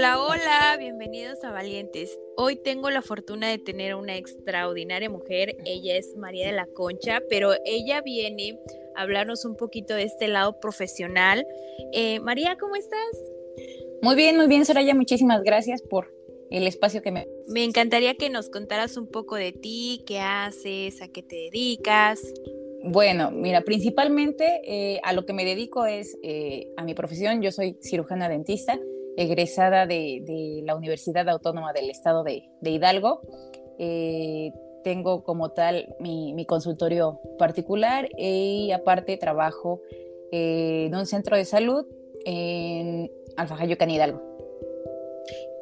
Hola, hola, bienvenidos a Valientes. Hoy tengo la fortuna de tener una extraordinaria mujer. Ella es María de la Concha, pero ella viene a hablarnos un poquito de este lado profesional. Eh, María, ¿cómo estás? Muy bien, muy bien, Soraya. Muchísimas gracias por el espacio que me... Me encantaría que nos contaras un poco de ti, qué haces, a qué te dedicas. Bueno, mira, principalmente eh, a lo que me dedico es eh, a mi profesión. Yo soy cirujana dentista egresada de, la Universidad Autónoma del Estado de, Hidalgo. Eh, tengo como tal mi, consultorio particular y aparte trabajo en un centro de salud en Alfajayucan, Hidalgo.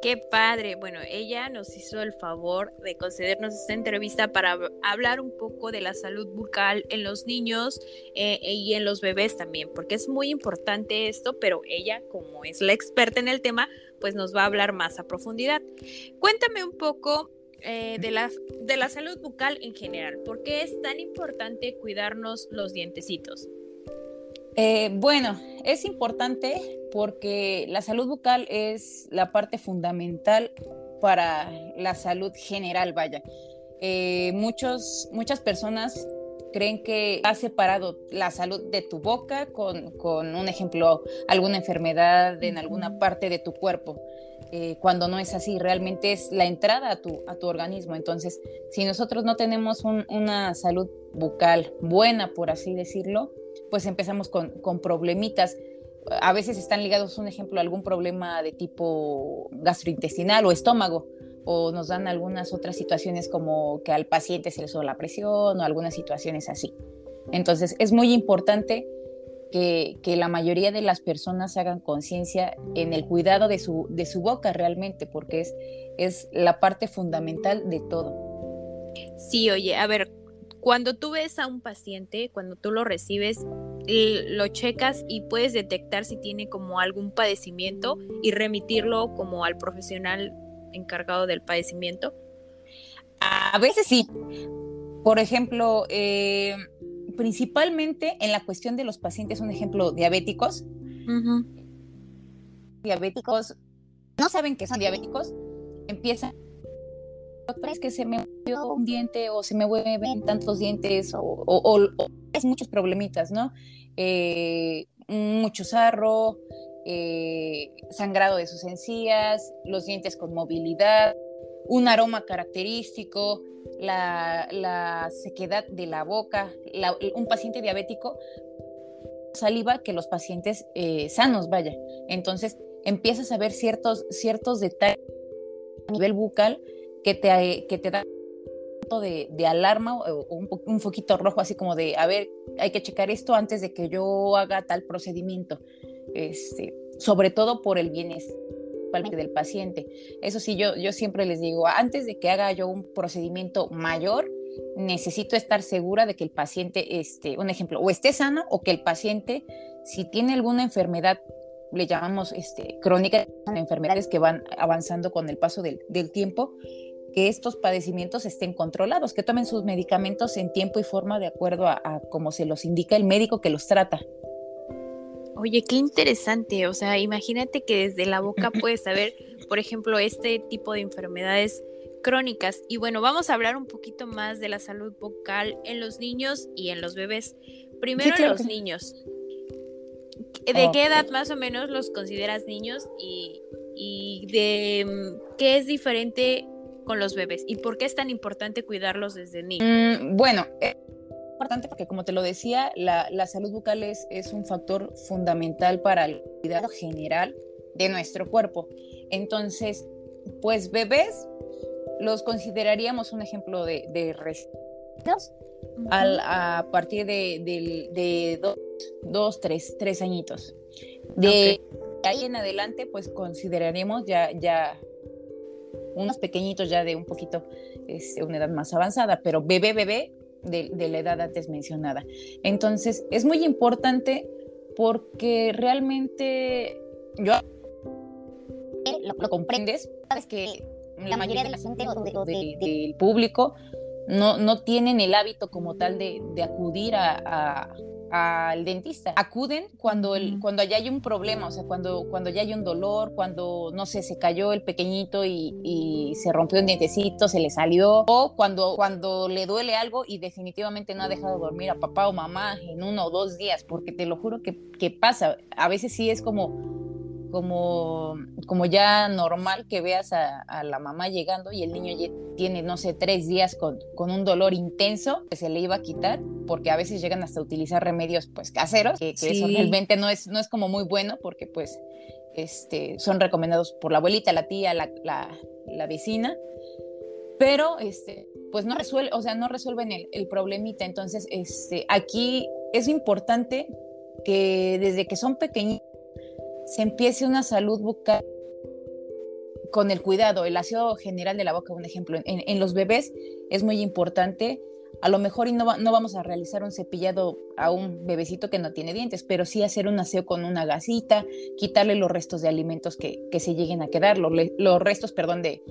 Qué padre. Bueno, ella nos hizo el favor de concedernos esta entrevista para hablar un poco de la salud bucal en los niños eh, y en los bebés también, porque es muy importante esto, pero ella, como es la experta en el tema, pues nos va a hablar más a profundidad. Cuéntame un poco eh, de, la, de la salud bucal en general. ¿Por qué es tan importante cuidarnos los dientecitos? Eh, bueno, es importante porque la salud bucal es la parte fundamental para la salud general, vaya. Eh, muchos, muchas personas creen que has separado la salud de tu boca con, un ejemplo, alguna enfermedad en alguna parte de tu cuerpo. Eh, cuando no es así, realmente es la entrada a tu, a tu organismo. Entonces, si nosotros no tenemos una salud bucal buena, por así decirlo, pues empezamos con, con problemitas. A veces están ligados, un ejemplo, a algún problema de tipo gastrointestinal o estómago, o nos dan algunas otras situaciones como que al paciente se le sube la presión o algunas situaciones así. Entonces, es muy importante que, que, la mayoría de las personas hagan conciencia en el cuidado de su, de su boca realmente, porque es, es la parte fundamental de todo. Sí, oye, a ver, cuando tú ves a un paciente, cuando tú lo recibes, lo checas y puedes detectar si tiene como algún padecimiento y remitirlo como al profesional encargado del padecimiento. A veces sí. Por ejemplo, eh, principalmente en la cuestión de los pacientes, un ejemplo, diabéticos. Diabéticos no saben que son diabéticos, empiezan es que se me movió un diente o se me mueven tantos dientes o, es muchos problemitas, ¿no? Eh, mucho sarro, eh, sangrado de sus encías, los dientes con movilidad, un aroma característico, la, sequedad de la boca, un paciente diabético saliva que los pacientes eh, sanos, vaya. Entonces empiezas a ver ciertos, ciertos detalles a nivel bucal que te, que te da de, de alarma o un, un, foquito rojo así como de, a ver, hay que checar esto antes de que yo haga tal procedimiento, este, sobre todo por el bienestar del paciente. Eso sí, yo, yo siempre les digo, antes de que haga yo un procedimiento mayor, necesito estar segura de que el paciente, este, un ejemplo, o esté sano o que el paciente, si tiene alguna enfermedad le llamamos este, crónica, enfermedades que van avanzando con el paso del, del tiempo, que estos padecimientos estén controlados, que tomen sus medicamentos en tiempo y forma de acuerdo a, como se los indica el médico que los trata. Oye, qué interesante. O sea, imagínate que desde la boca puedes saber, por ejemplo, este tipo de enfermedades crónicas. Y bueno, vamos a hablar un poquito más de la salud vocal en los niños y en los bebés. Primero los niños. ¿De qué edad más o menos los consideras niños y, y de mm, qué es diferente con los bebés y por qué es tan importante cuidarlos desde niños? Mm, bueno, eh, importante porque, como te lo decía, la, salud bucal es, es, un factor fundamental para el cuidado general de nuestro cuerpo. Entonces, pues bebés los consideraríamos un ejemplo de, de al, a partir de, de, dos, tres, tres añitos. De ahí en adelante, pues consideraríamos ya, ya unos pequeñitos ya de un poquito, este, una edad más avanzada, pero bebé, bebé de, de la edad antes mencionada. Entonces, es muy importante porque realmente yo lo, comprendes, sabes que la mayoría de la gente o, del público no, no tienen el hábito como tal de, de acudir a, al dentista. Acuden cuando, el, cuando ya hay un problema, o sea, cuando, cuando ya hay un dolor, cuando, no sé, se cayó el pequeñito y, y, se rompió un dientecito, se le salió, o cuando, cuando le duele algo y definitivamente no ha dejado dormir a papá o mamá en uno o dos días, porque te lo juro que, que pasa. A veces sí es como como, como ya normal que veas a, la mamá llegando y el niño ya tiene, no sé, tres días con, con, un dolor intenso que se le iba a quitar, porque a veces llegan hasta utilizar remedios pues caseros, que, eso realmente no es, no es como muy bueno porque pues este, son recomendados por la abuelita, la tía, la, la, la vecina, pero este, pues no resuelve, o sea, no resuelven el, el problemita. Entonces, este, aquí es importante que desde que son pequeñitos se empiece una salud bucal con el cuidado, el aseo general de la boca, un ejemplo. En, los bebés es muy importante, a lo mejor y no, no, vamos a realizar un cepillado a un bebecito que no tiene dientes, pero sí hacer un aseo con una gasita, quitarle los restos de alimentos que, que se lleguen a quedar, los, los restos, perdón, de,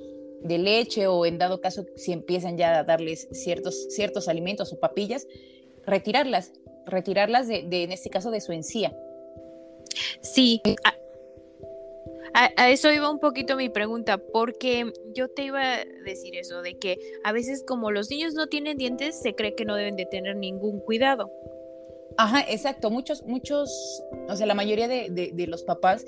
de, leche o en dado caso si empiezan ya a darles ciertos, ciertos alimentos o papillas, retirarlas, retirarlas de en este caso de su encía Sí, a, eso iba un poquito mi pregunta, porque yo te iba a decir eso, de que a veces como los niños no tienen dientes, se cree que no deben de tener ningún cuidado. Ajá, exacto. Muchos, muchos, o sea, la mayoría de, los papás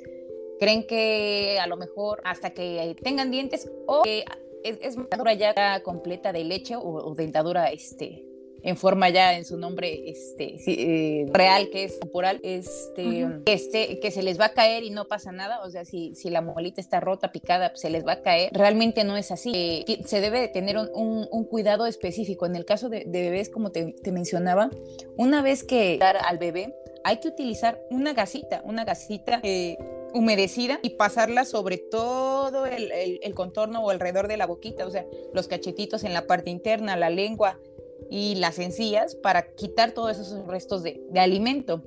creen que a lo mejor hasta que tengan dientes o es, es dentadura ya completa de leche o, o dentadura este, en forma ya en su nombre este, eh, real, que es temporal, este, este, que se les va a caer y no pasa nada. O sea, si, si la molita está rota, picada, pues se les va a caer. Realmente no es así. Eh, se debe de tener un, un, cuidado específico. En el caso de, bebés, como te, te, mencionaba, una vez que dar al bebé, hay que utilizar una gasita, una gasita. Eh, humedecida y pasarla sobre todo el, el, el, contorno o alrededor de la boquita, o sea, los cachetitos en la parte interna, la lengua, y las encías para quitar todos esos restos de, alimento.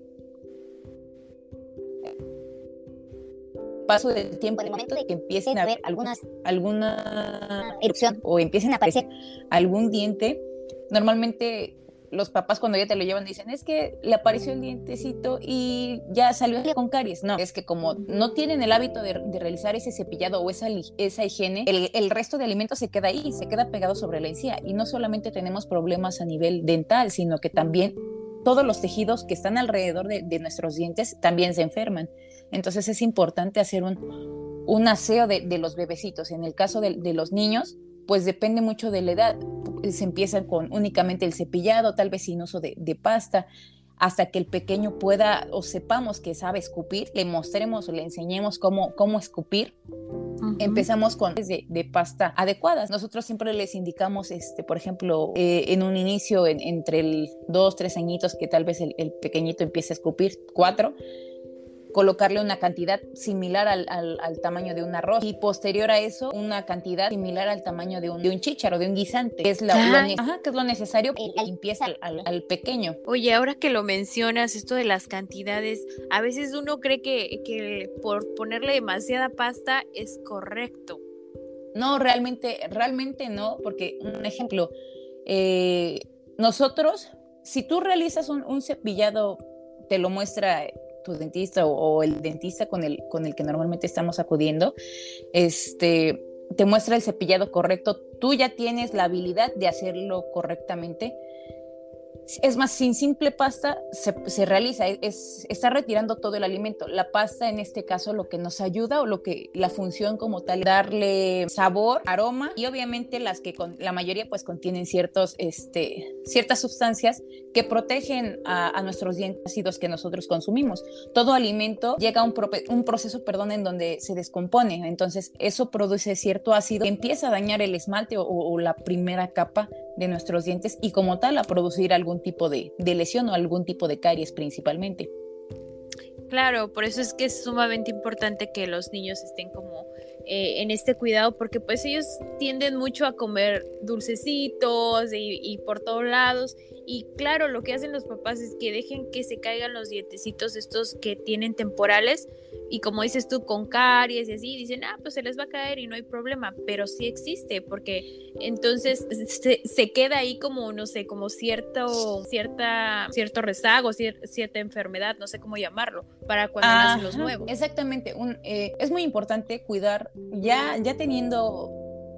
Paso del tiempo, en el momento de que empiecen a haber algunas, alguna erupción o empiecen a aparecer algún diente, normalmente los papás cuando ya te lo llevan dicen, es que le apareció el dientecito y ya salió con caries. No, es que como no tienen el hábito de, realizar ese cepillado o esa, esa higiene, el, resto de alimentos se queda ahí, se queda pegado sobre la encía. Y no solamente tenemos problemas a nivel dental, sino que también todos los tejidos que están alrededor de, nuestros dientes también se enferman. Entonces es importante hacer un, un aseo de, los bebecitos. En el caso de, de los niños, pues depende mucho de la edad. Se empieza con únicamente el cepillado, tal vez sin uso de, pasta, hasta que el pequeño pueda o sepamos que sabe escupir, le mostremos o le enseñemos cómo, cómo escupir. Empezamos con de, de, pasta adecuadas. Nosotros siempre les indicamos, este, por ejemplo, eh, en un inicio, entre el dos, tres añitos, que tal vez el, el pequeñito empiece a escupir, cuatro, colocarle una cantidad similar al, al, tamaño de un arroz y posterior a eso una cantidad similar al tamaño de un, de un chícharo, de un guisante, que es, lo, que es lo necesario para limpieza al, al, pequeño. Oye, ahora que lo mencionas, esto de las cantidades, a veces uno cree que, que por ponerle demasiada pasta es correcto. No, realmente, realmente no, porque un ejemplo, eh, nosotros, si tú realizas un, un cepillado, te lo muestra tu dentista o, el dentista con el, con el que normalmente estamos acudiendo, este, te muestra el cepillado correcto, tú ya tienes la habilidad de hacerlo correctamente. Es más, sin simple pasta se, realiza, es, está retirando todo el alimento. La pasta en este caso lo que nos ayuda o lo que la función como tal, darle sabor, aroma y obviamente las que con, la mayoría pues contienen ciertos, este, ciertas sustancias que protegen a, nuestros dientes ácidos que nosotros consumimos. Todo alimento llega a un, un proceso, perdón, en donde se descompone. Entonces eso produce cierto ácido que empieza a dañar el esmalte o la primera capa de nuestros dientes y como tal a producir algún tipo de, lesión o algún tipo de caries principalmente. Claro, por eso es que es sumamente importante que los niños estén como eh, en este cuidado porque pues ellos tienden mucho a comer dulcecitos y, por todos lados y claro lo que hacen los papás es que dejen que se caigan los dientecitos estos que tienen temporales y como dices tú con caries y así dicen ah pues se les va a caer y no hay problema pero sí existe porque entonces se, queda ahí como no sé como cierto cierta cierto rezago cierta enfermedad no sé cómo llamarlo para cuando nacen los nuevos exactamente un, eh, es muy importante cuidar ya, ya teniendo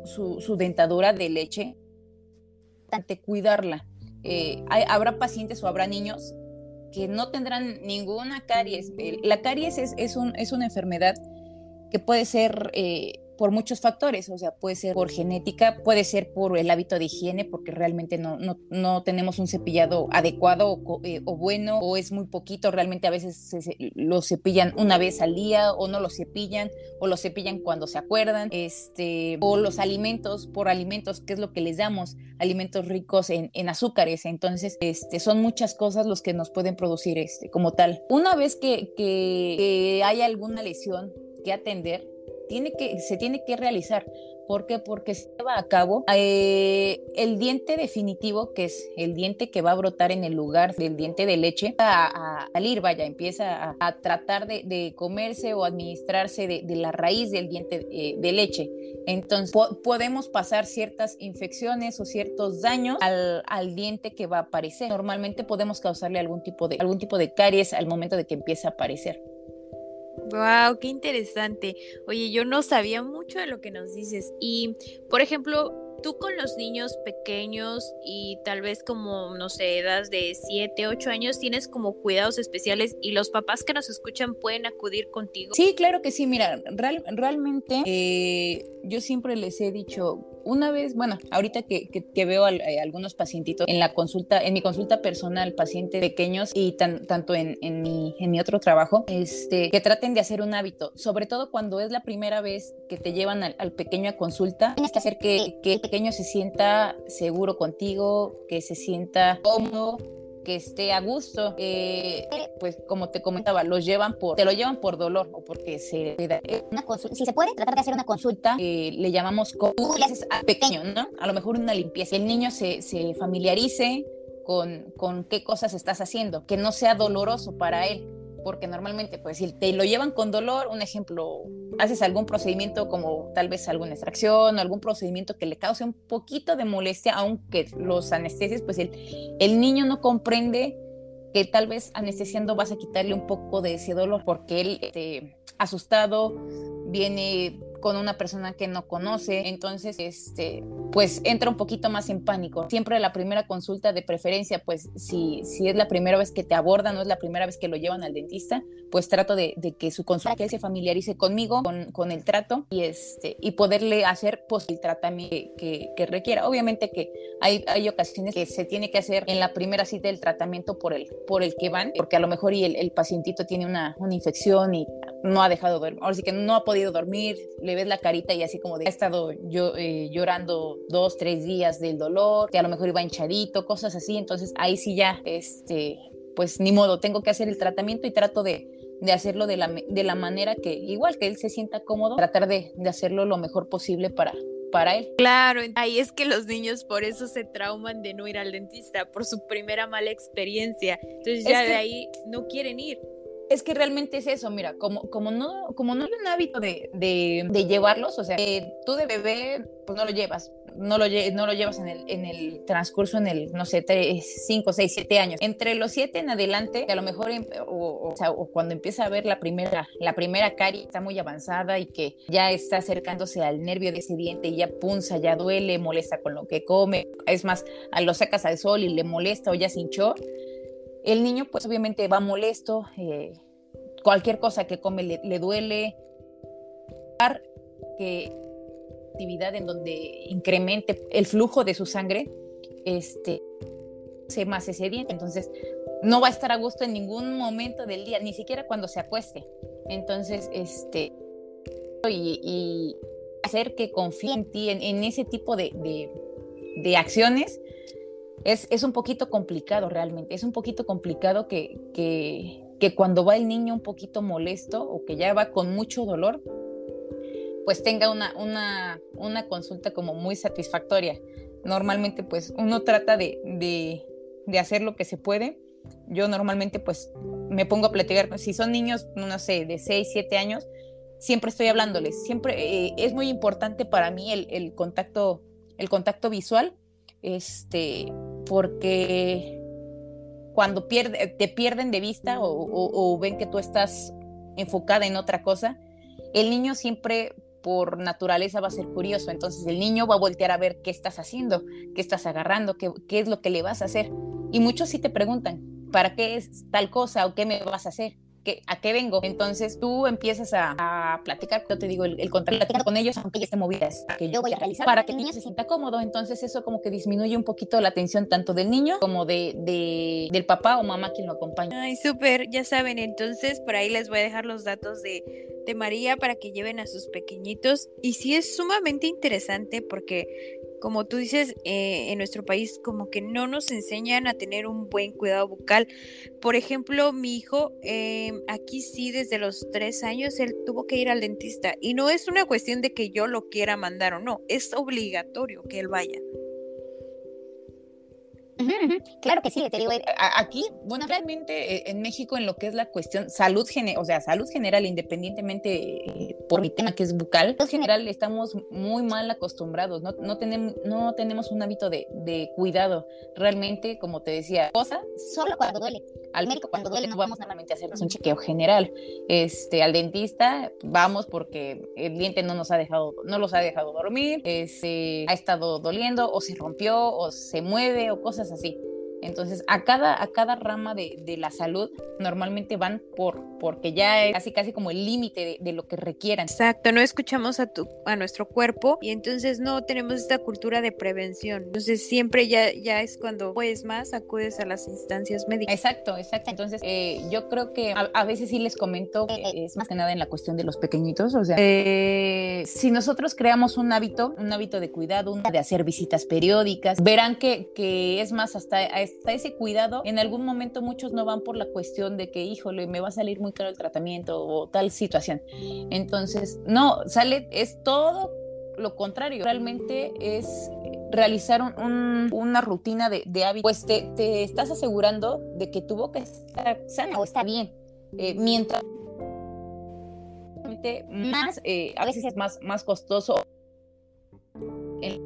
su, dentadura de leche, cuidarla. Eh, habrá pacientes o habrá niños que no tendrán ninguna caries. La caries es, es, un, es una enfermedad que puede ser eh, por muchos factores, o sea, puede ser por genética, puede ser por el hábito de higiene, porque realmente no, no, no tenemos un cepillado adecuado o, eh, bueno, o es muy poquito, realmente a veces se, lo cepillan una vez al día, o no lo cepillan, o lo cepillan cuando se acuerdan, este, o los alimentos, por alimentos, ¿qué es lo que les damos? Alimentos ricos en, en azúcares, entonces, este, son muchas cosas los que nos pueden producir este, como tal. Una vez que, que, que hay alguna lesión que atender, tiene que, se tiene que realizar. ¿Por qué? Porque se lleva a cabo eh, el diente definitivo, que es el diente que va a brotar en el lugar del diente de leche, a, salir, vaya, empieza a, tratar de, comerse o administrarse de, la raíz del diente eh, de leche. Entonces, podemos pasar ciertas infecciones o ciertos daños al, al, diente que va a aparecer. Normalmente podemos causarle algún tipo de, algún tipo de caries al momento de que empieza a aparecer. Wow, qué interesante. Oye, yo no sabía mucho de lo que nos dices. Y, por ejemplo, tú con los niños pequeños y tal vez como, no sé, edad de 7, 8 años, tienes como cuidados especiales y los papás que nos escuchan pueden acudir contigo. Sí, claro que sí. Mira, realmente eh, yo siempre les he dicho, una vez, bueno, ahorita que, veo a, eh, algunos pacientitos en la consulta, en mi consulta personal, pacientes pequeños y tanto en, mi, en mi otro trabajo, este, que traten de hacer un hábito, sobre todo cuando es la primera vez que te llevan al, pequeño a consulta, tienes que hacer que, que el pequeño se sienta seguro contigo, que se sienta cómodo, que esté a gusto. Eh, pues como te comentaba, los llevan por, te lo llevan por dolor o porque se una si se puede tratar de hacer una consulta, eh, le llamamos tú le haces a pequeño, ¿no? A lo mejor una limpieza. El niño se, se familiarice con, con qué cosas estás haciendo, que no sea doloroso para él porque normalmente, pues, si te lo llevan con dolor, un ejemplo, haces algún procedimiento como tal vez alguna extracción o algún procedimiento que le cause un poquito de molestia, aunque los anestesias, pues el, el niño no comprende que tal vez anestesiando vas a quitarle un poco de ese dolor porque él, este, asustado, viene con una persona que no conoce, entonces, este, pues entra un poquito más en pánico. Siempre la primera consulta de preferencia, pues si, si es la primera vez que te abordan, no es la primera vez que lo llevan al dentista, pues trato de, que su consulta que se familiarice conmigo, con, con, el trato y, este, y poderle hacer pues, el tratamiento que, que, requiera. Obviamente que hay, hay ocasiones que se tiene que hacer en la primera cita del tratamiento por el, por el que van, porque a lo mejor y el, el pacientito tiene una, una infección y no ha dejado dormir, ahora sí que no ha podido dormir, le ves la carita y así como de ha estado yo, eh, llorando dos, tres días del dolor, que a lo mejor iba hinchadito, cosas así, entonces ahí sí ya, este, pues ni modo, tengo que hacer el tratamiento y trato de, de hacerlo de la, de la manera que, igual que él se sienta cómodo, tratar de, de hacerlo lo mejor posible para, para él. Claro, ahí es que los niños por eso se trauman de no ir al dentista, por su primera mala experiencia. Entonces ya de ahí no quieren ir. Es que realmente es eso, mira, como, como, no, como no hay un hábito de, de, llevarlos, o sea, tú de bebé, pues no lo llevas, no lo, no lo llevas en el, en el transcurso, en el, no sé, 5, 6, 7 años. Entre los 7 en adelante, a lo mejor, o, o, cuando empieza a ver la primera, la primera cari está muy avanzada y que ya está acercándose al nervio de ese diente y ya punza, ya duele, molesta con lo que come, es más, lo sacas al sol y le molesta o ya se hinchó, el niño pues obviamente va molesto, eh, cualquier cosa que come le, le duele, que actividad en donde incremente el flujo de su sangre, este, se más ese diente. Entonces, no va a estar a gusto en ningún momento del día, ni siquiera cuando se acueste. Entonces, este, y, hacer que confíe en ti, en, ese tipo de, de, acciones, es, es, un poquito complicado realmente. Es un poquito complicado que, que, que cuando va el niño un poquito molesto o que ya va con mucho dolor, pues tenga una, una, una consulta como muy satisfactoria. Normalmente pues uno trata de, de, hacer lo que se puede. Yo normalmente pues me pongo a platicar, si son niños, no sé, de 6, 7 años, siempre estoy hablándoles, siempre eh, es muy importante para mí el, el, contacto, el contacto visual, este, porque cuando pierde, te pierden de vista o, ven que tú estás enfocada en otra cosa, el niño siempre por naturaleza va a ser curioso. Entonces el niño va a voltear a ver qué estás haciendo, qué estás agarrando, qué, qué es lo que le vas a hacer. Y muchos sí te preguntan, ¿para qué es tal cosa o qué me vas a hacer? ¿A qué vengo? Entonces tú empiezas a, platicar, yo te digo, el, el con ellos, aunque ya esté movidas, que yo voy a realizar para que el niño se sienta cómodo. Entonces eso como que disminuye un poquito la atención tanto del niño como de, de del papá o mamá quien lo acompaña. Ay, súper, ya saben, entonces por ahí les voy a dejar los datos de, de María para que lleven a sus pequeñitos. Y sí es sumamente interesante porque como tú dices, eh, en nuestro país como que no nos enseñan a tener un buen cuidado bucal. Por ejemplo, mi hijo, eh, aquí sí, desde los tres años, él tuvo que ir al dentista. Y no es una cuestión de que yo lo quiera mandar o no, es obligatorio que él vaya. Claro que sí, te digo. Eh, aquí, bueno, realmente eh, en México en lo que es la cuestión salud general, o sea, salud general, independientemente eh, por mi tema que es bucal, en general estamos muy mal acostumbrados, no, no, tenemos, no tenemos un hábito de, de cuidado. Realmente, como te decía, cosa. Solo cuando duele. Al médico cuando duele no vamos normalmente a hacernos un chequeo general. Este, al dentista vamos porque el diente no nos ha dejado, no los ha dejado dormir, este, ha estado doliendo o se rompió o se mueve o cosas así. Entonces, a cada, a cada rama de, de la salud normalmente van por, porque ya es casi casi como el límite de, lo que requieran. Exacto, no escuchamos a, tu, a nuestro cuerpo y entonces no tenemos esta cultura de prevención. Entonces, siempre ya, ya es cuando puedes más, acudes a las instancias médicas. Exacto, exacto. Entonces, eh, yo creo que a, veces sí les comento que es más que nada en la cuestión de los pequeñitos. O sea, eh, si nosotros creamos un hábito, un hábito de cuidado, de hacer visitas periódicas, verán que, que es más hasta, ese cuidado. En algún momento muchos no van por la cuestión de que, híjole, me va a salir muy caro el tratamiento o tal situación. Entonces, no, sale, es todo lo contrario. Realmente es realizar una rutina de, de pues te, estás asegurando de que tu boca está sana o está bien. Eh, mientras más, eh, a veces es más, más costoso el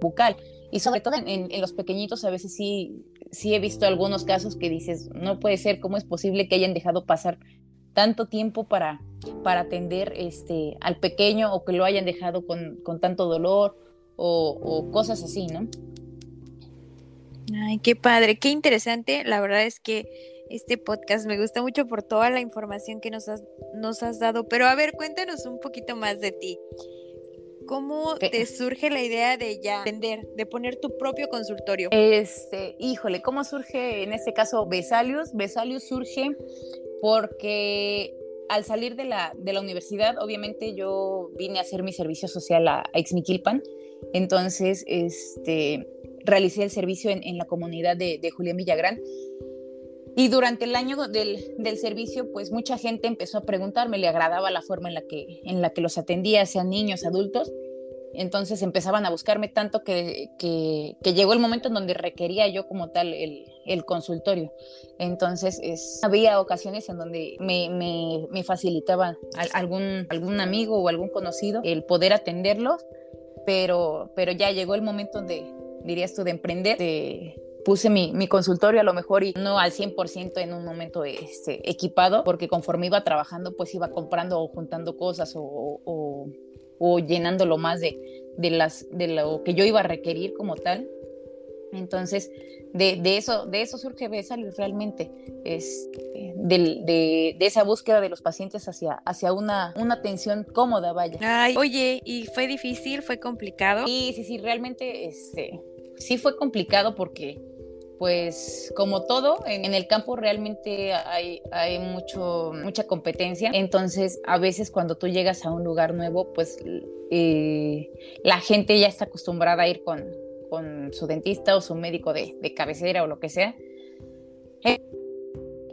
bucal. Y sobre todo en, los pequeñitos a veces sí, sí he visto algunos casos que dices, no puede ser, ¿cómo es posible que hayan dejado pasar tanto tiempo para, para atender este, al pequeño o que lo hayan dejado con, con tanto dolor o, o, cosas así, ¿no? Ay, qué padre, qué interesante. La verdad es que este podcast me gusta mucho por toda la información que nos has, nos has dado. Pero a ver, cuéntanos un poquito más de ti. ¿Cómo te surge la idea de ya vender, de poner tu propio consultorio? Este, híjole, ¿cómo surge en este caso Besalius? Besalius surge porque al salir de la, de la universidad, obviamente yo vine a hacer mi servicio social a, a Ixmiquilpan, entonces este, realicé el servicio en, en la comunidad de, de Julián Villagrán y durante el año del, del, servicio, pues mucha gente empezó a preguntarme, le agradaba la forma en la que, en la que los atendía, sean niños, adultos. entonces empezaban a buscarme tanto que, que, llegó el momento en donde requería yo como tal el, el consultorio. Entonces es, había ocasiones en donde me, me, me facilitaba algún, algún amigo o algún conocido el poder atenderlos, pero, pero ya llegó el momento de, dirías tú, de emprender, de puse mi, mi, consultorio a lo mejor y no al 100% en un momento este, equipado, porque conforme iba trabajando, pues iba comprando o juntando cosas o, o, o llenándolo más de, de, las, de lo que yo iba a requerir como tal. Entonces, de, de, eso, de eso surge Besalus realmente, es eh, de, de, de, esa búsqueda de los pacientes hacia, hacia una, una atención cómoda, vaya. Ay, oye, ¿y fue difícil? ¿Fue complicado? Sí, sí, sí, realmente este, sí fue complicado porque pues como todo, en, el campo realmente hay, hay mucho, mucha competencia, entonces a veces cuando tú llegas a un lugar nuevo, pues eh, la gente ya está acostumbrada a ir con, con su dentista o su médico de, de cabecera o lo que sea.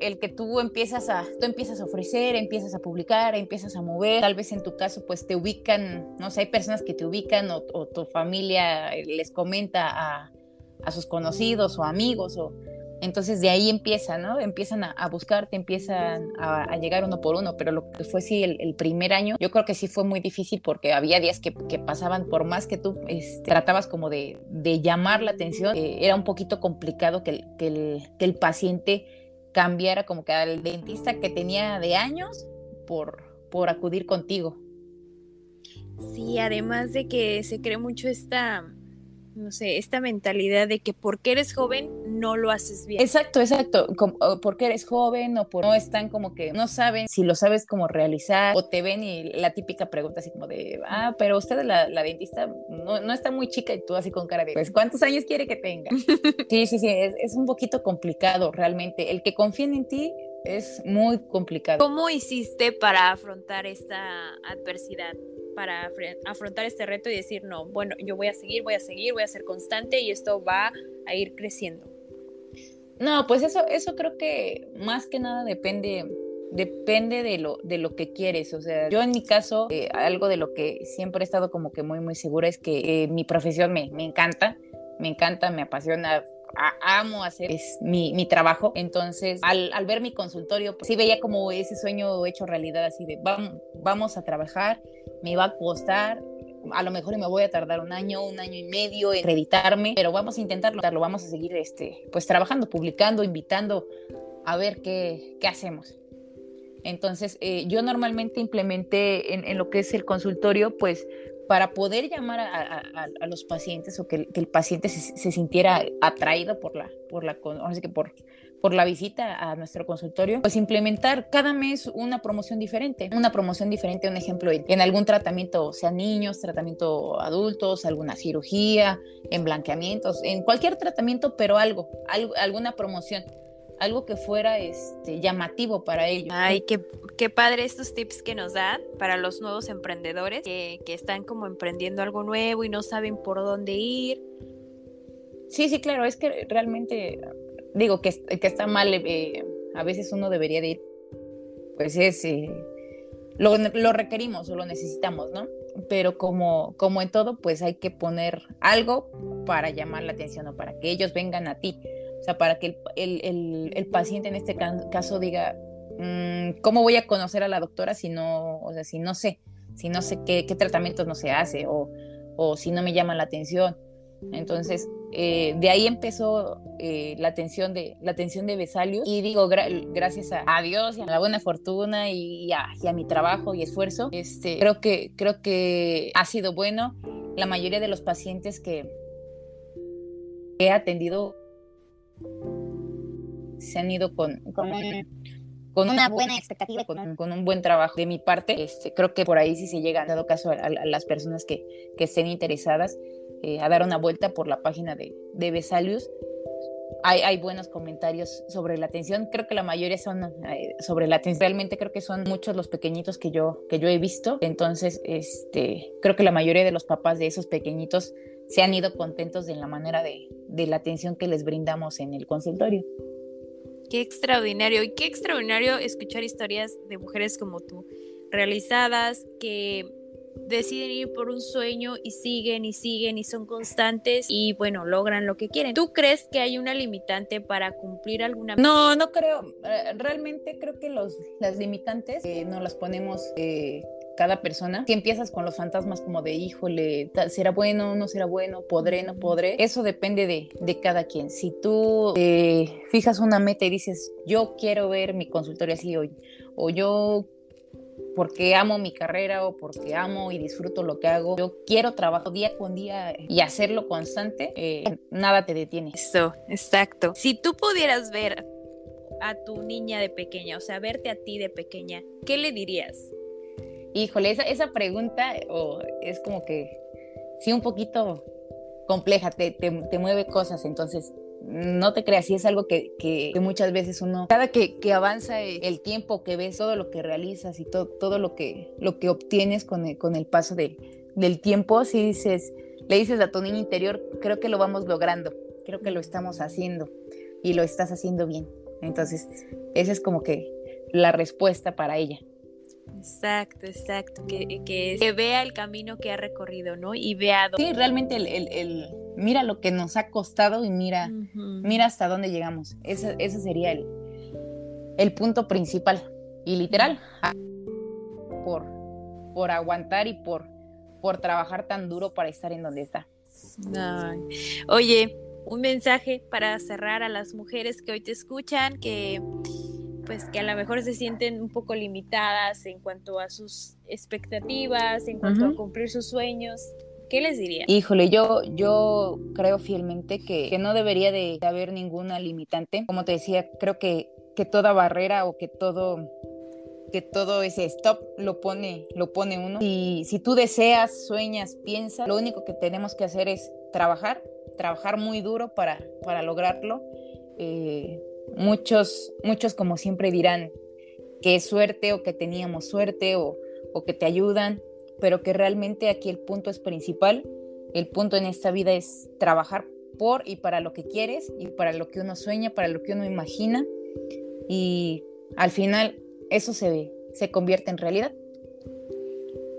El, que tú empiezas a tú empiezas a ofrecer, empiezas a publicar, empiezas a mover, tal vez en tu caso pues te ubican, no sé, hay personas que te ubican o tu familia les comenta a, a sus conocidos o amigos o entonces de ahí empieza, ¿no? Empiezan a, buscarte, empiezan a, llegar uno por uno, pero lo que fue sí el, primer año, yo creo que sí fue muy difícil porque había días que, pasaban, por más que tú este, tratabas como de, llamar la atención, eh, era un poquito complicado que el, que, el, que el paciente cambiara como que al dentista que tenía de años por, por acudir contigo. Sí, además de que se cree mucho esta no sé, esta mentalidad de que porque eres joven no lo haces bien. Exacto, exacto, como, porque eres joven o por no están como que no saben si lo sabes cómo realizar o te ven y la típica pregunta así como de, ah, pero usted la, la dentista no, no, está muy chica y tú así con cara de, pues, ¿cuántos años quiere que tenga? sí, sí, sí, es, es un poquito complicado realmente. El que confíen en ti es muy complicado. ¿Cómo hiciste para afrontar esta adversidad? para afrontar este reto y decir, no, bueno, yo voy a seguir, voy a seguir, voy a ser constante y esto va a ir creciendo? No, pues eso, eso creo que más que nada depende, depende de lo, de lo que quieres. O sea, yo en mi caso, eh, algo de lo que siempre he estado como que muy, muy segura es que eh, mi profesión me, me encanta, me encanta, me apasiona amo hacer es mi, mi trabajo. Entonces, al, al, ver mi consultorio, pues sí veía como ese sueño hecho realidad, así de vamos, vamos a trabajar, me va a costar, a lo mejor me voy a tardar un año, un año y medio en acreditarme, pero vamos a intentarlo, vamos a seguir este, pues trabajando, publicando, invitando a ver qué, qué hacemos. Entonces, eh, yo normalmente implementé en, en, lo que es el consultorio, pues para poder llamar a, los pacientes o que, el paciente se, sintiera atraído por la, por la, que por, por la visita a nuestro consultorio, pues implementar cada mes una promoción diferente, una promoción diferente, un ejemplo, en, algún tratamiento, sea niños, tratamiento adultos, alguna cirugía, en blanqueamientos, en cualquier tratamiento, pero algo, algo alguna promoción algo que fuera este, llamativo para ellos. Ay, qué, qué padre estos tips que nos dan para los nuevos emprendedores que, que, están como emprendiendo algo nuevo y no saben por dónde ir. Sí, sí, claro, es que realmente digo que, que está mal, eh, a veces uno debería de ir, pues es, eh, lo, lo, requerimos o lo necesitamos, ¿no? Pero como, como en todo, pues hay que poner algo para llamar la atención o para que ellos vengan a ti sea, para que el, paciente en este caso diga, mm, ¿cómo voy a conocer a la doctora si no, o sea, si no sé, si no sé qué, qué tratamientos no se hace o, o, si no me llama la atención? Entonces, eh, de ahí empezó eh, la atención de la atención de y digo gracias a, Dios y a la buena fortuna y, a, y, a, mi trabajo y esfuerzo este creo que creo que ha sido bueno la mayoría de los pacientes que he atendido se han ido con, con, una buena expectativa, con, con, un buen trabajo de mi parte. Este, creo que por ahí sí se llega, dado caso a, las personas que, que estén interesadas, eh, a dar una vuelta por la página de, de Besalius. Hay, hay, buenos comentarios sobre la atención. Creo que la mayoría son eh, sobre la atención. Realmente creo que son muchos los pequeñitos que yo, que yo he visto. Entonces, este, creo que la mayoría de los papás de esos pequeñitos se han ido contentos de la manera de, de la atención que les brindamos en el consultorio. Qué extraordinario y qué extraordinario escuchar historias de mujeres como tú, realizadas, que deciden ir por un sueño y siguen y siguen y son constantes y bueno, logran lo que quieren. ¿Tú crees que hay una limitante para cumplir alguna No, no creo. Eh, realmente creo que los, las limitantes eh, no las ponemos eh, cada persona. Si empiezas con los fantasmas como de, híjole, ¿será bueno? ¿No será bueno? ¿Podré? ¿No podré? Eso depende de, de cada quien. Si tú fijas una meta y dices, yo quiero ver mi consultorio así hoy, o yo porque amo mi carrera o porque amo y disfruto lo que hago. Yo quiero trabajar día con día y hacerlo constante, eh, nada te detiene. Eso, exacto. Si tú pudieras ver a tu niña de pequeña, o sea, verte a ti de pequeña, ¿qué le dirías? Híjole, esa, esa pregunta es como que, sí, un poquito compleja, te, te mueve cosas, entonces no te creas, y es algo que, muchas veces uno, cada que, avanza el tiempo, que ves todo lo que realizas y todo, todo lo, que, lo que obtienes con el, con el paso del tiempo, si dices, le dices a tu niño interior, creo que lo vamos logrando, creo que lo estamos haciendo y lo estás haciendo bien. Entonces, esa es como que la respuesta para ella. Exacto, exacto, que, que, vea el camino que ha recorrido, ¿no? Y vea... Sí, realmente el, el mira lo que nos ha costado y mira, mira hasta dónde llegamos. Ese, ese sería el, el, punto principal. Y literal, por, por aguantar y por, por trabajar tan duro para estar en donde está. Oye, un mensaje para cerrar a las mujeres que hoy te escuchan, que pues que a lo mejor se sienten un poco limitadas en cuanto a sus expectativas, en cuanto a cumplir sus sueños. ¿Qué les diría? Híjole, yo, yo creo fielmente que, no debería de haber ninguna limitante. Como te decía, creo que, que toda barrera o que todo que todo ese stop lo pone, lo pone uno. Y si tú deseas, sueñas, piensas, lo único que tenemos que hacer es trabajar, trabajar muy duro para, para lograrlo. Eh, muchos, muchos como siempre dirán que es suerte o que teníamos suerte o, o que te ayudan pero que realmente aquí el punto es principal. El punto en esta vida es trabajar por y para lo que quieres y para lo que uno sueña, para lo que uno imagina. Y al final eso se, se convierte en realidad.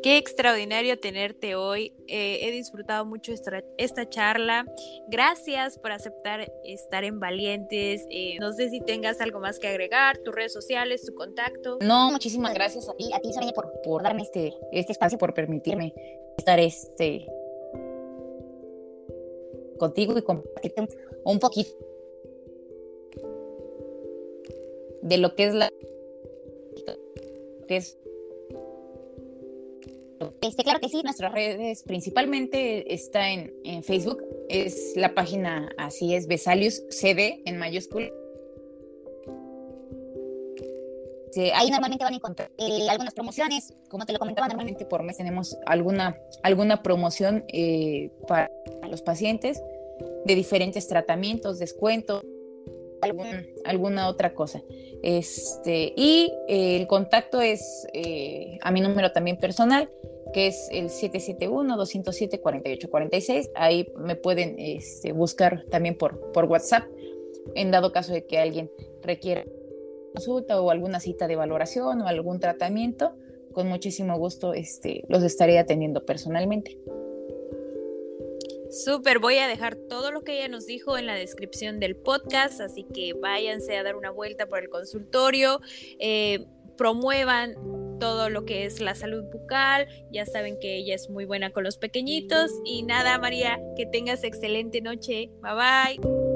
Qué extraordinario tenerte hoy. Eh, he disfrutado mucho esta, charla. Gracias por aceptar estar en Valientes. Eh, no sé si tengas algo más que agregar, tus redes sociales, tu contacto. No, muchísimas gracias a ti, a ti por, por darme este, este espacio, por permitirme estar este contigo y compartirte un poquito de lo que es la que es este, claro que sí. Nuestras redes principalmente está en, Facebook, es la página, así es, Besalius CD en mayúscula. ahí normalmente van a encontrar eh, algunas promociones, como te lo comentaba, normalmente por mes tenemos alguna, alguna promoción eh, para los pacientes de diferentes tratamientos, descuentos, alguna otra cosa. Este, y eh, el contacto es a mi número también personal, que es el 771-207-4846. Ahí me pueden este, buscar también por, por WhatsApp, en dado caso de que alguien requiera consulta o alguna cita de valoración o algún tratamiento, con muchísimo gusto este, los estaré atendiendo personalmente. Súper, voy a dejar todo lo que ella nos dijo en la descripción del podcast, así que váyanse a dar una vuelta por el consultorio, eh, promuevan todo lo que es la salud bucal. Ya saben que ella es muy buena con los pequeñitos. Y nada, María, que tengas excelente noche. Bye bye.